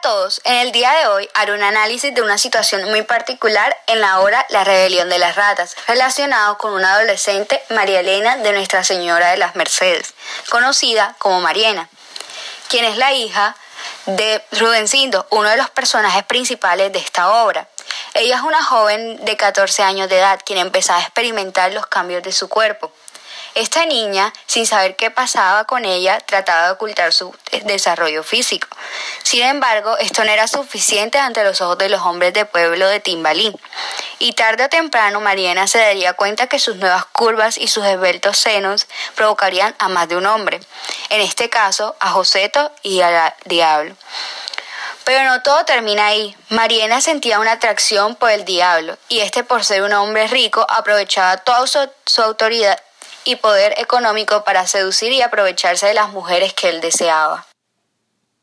todos, en el día de hoy haré un análisis de una situación muy particular en la obra La rebelión de las ratas, relacionado con una adolescente, María Elena de Nuestra Señora de las Mercedes, conocida como Mariana, quien es la hija de Rudencindo, uno de los personajes principales de esta obra. Ella es una joven de 14 años de edad quien empezó a experimentar los cambios de su cuerpo. Esta niña, sin saber qué pasaba con ella, trataba de ocultar su desarrollo físico. Sin embargo, esto no era suficiente ante los ojos de los hombres de pueblo de Timbalí. Y tarde o temprano Mariana se daría cuenta que sus nuevas curvas y sus esbeltos senos provocarían a más de un hombre, en este caso a Joseto y al diablo. Pero no todo termina ahí. Mariana sentía una atracción por el diablo, y este por ser un hombre rico aprovechaba toda su, su autoridad y poder económico para seducir y aprovecharse de las mujeres que él deseaba.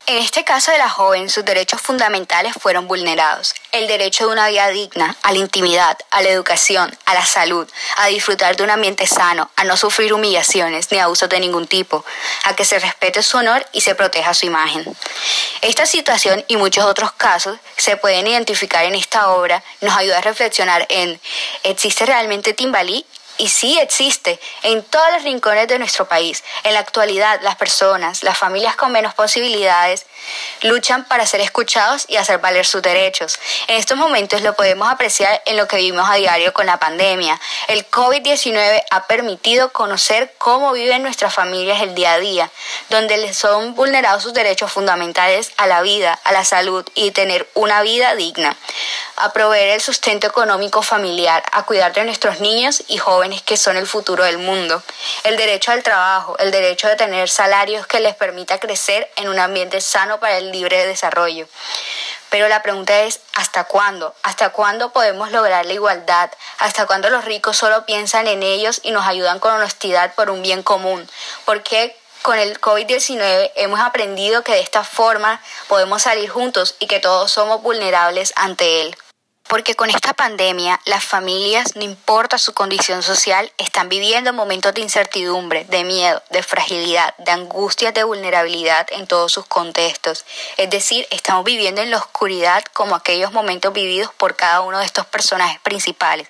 En este caso de la joven, sus derechos fundamentales fueron vulnerados. El derecho de una vida digna, a la intimidad, a la educación, a la salud, a disfrutar de un ambiente sano, a no sufrir humillaciones ni abusos de ningún tipo, a que se respete su honor y se proteja su imagen. Esta situación y muchos otros casos se pueden identificar en esta obra, nos ayuda a reflexionar en ¿existe realmente Timbalí y sí existe en todos los rincones de nuestro país. En la actualidad, las personas, las familias con menos posibilidades, luchan para ser escuchados y hacer valer sus derechos. En estos momentos lo podemos apreciar en lo que vivimos a diario con la pandemia. El COVID-19 ha permitido conocer cómo viven nuestras familias el día a día, donde les son vulnerados sus derechos fundamentales a la vida, a la salud y tener una vida digna a proveer el sustento económico familiar, a cuidar de nuestros niños y jóvenes que son el futuro del mundo, el derecho al trabajo, el derecho de tener salarios que les permita crecer en un ambiente sano para el libre desarrollo. Pero la pregunta es, ¿hasta cuándo? ¿Hasta cuándo podemos lograr la igualdad? ¿Hasta cuándo los ricos solo piensan en ellos y nos ayudan con honestidad por un bien común? ¿Por qué con el COVID-19 hemos aprendido que de esta forma podemos salir juntos y que todos somos vulnerables ante él? Porque con esta pandemia, las familias, no importa su condición social, están viviendo momentos de incertidumbre, de miedo, de fragilidad, de angustia, de vulnerabilidad en todos sus contextos. Es decir, estamos viviendo en la oscuridad como aquellos momentos vividos por cada uno de estos personajes principales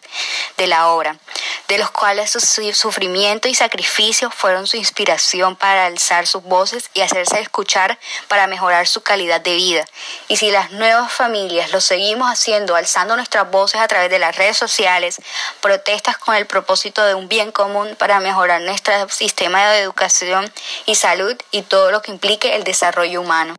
de la obra, de los cuales su sufrimiento y sacrificio fueron su inspiración para alzar sus voces y hacerse escuchar para mejorar su calidad de vida. Y si las nuevas familias lo seguimos haciendo alzando nuestras voces a través de las redes sociales, protestas con el propósito de un bien común para mejorar nuestro sistema de educación y salud y todo lo que implique el desarrollo humano.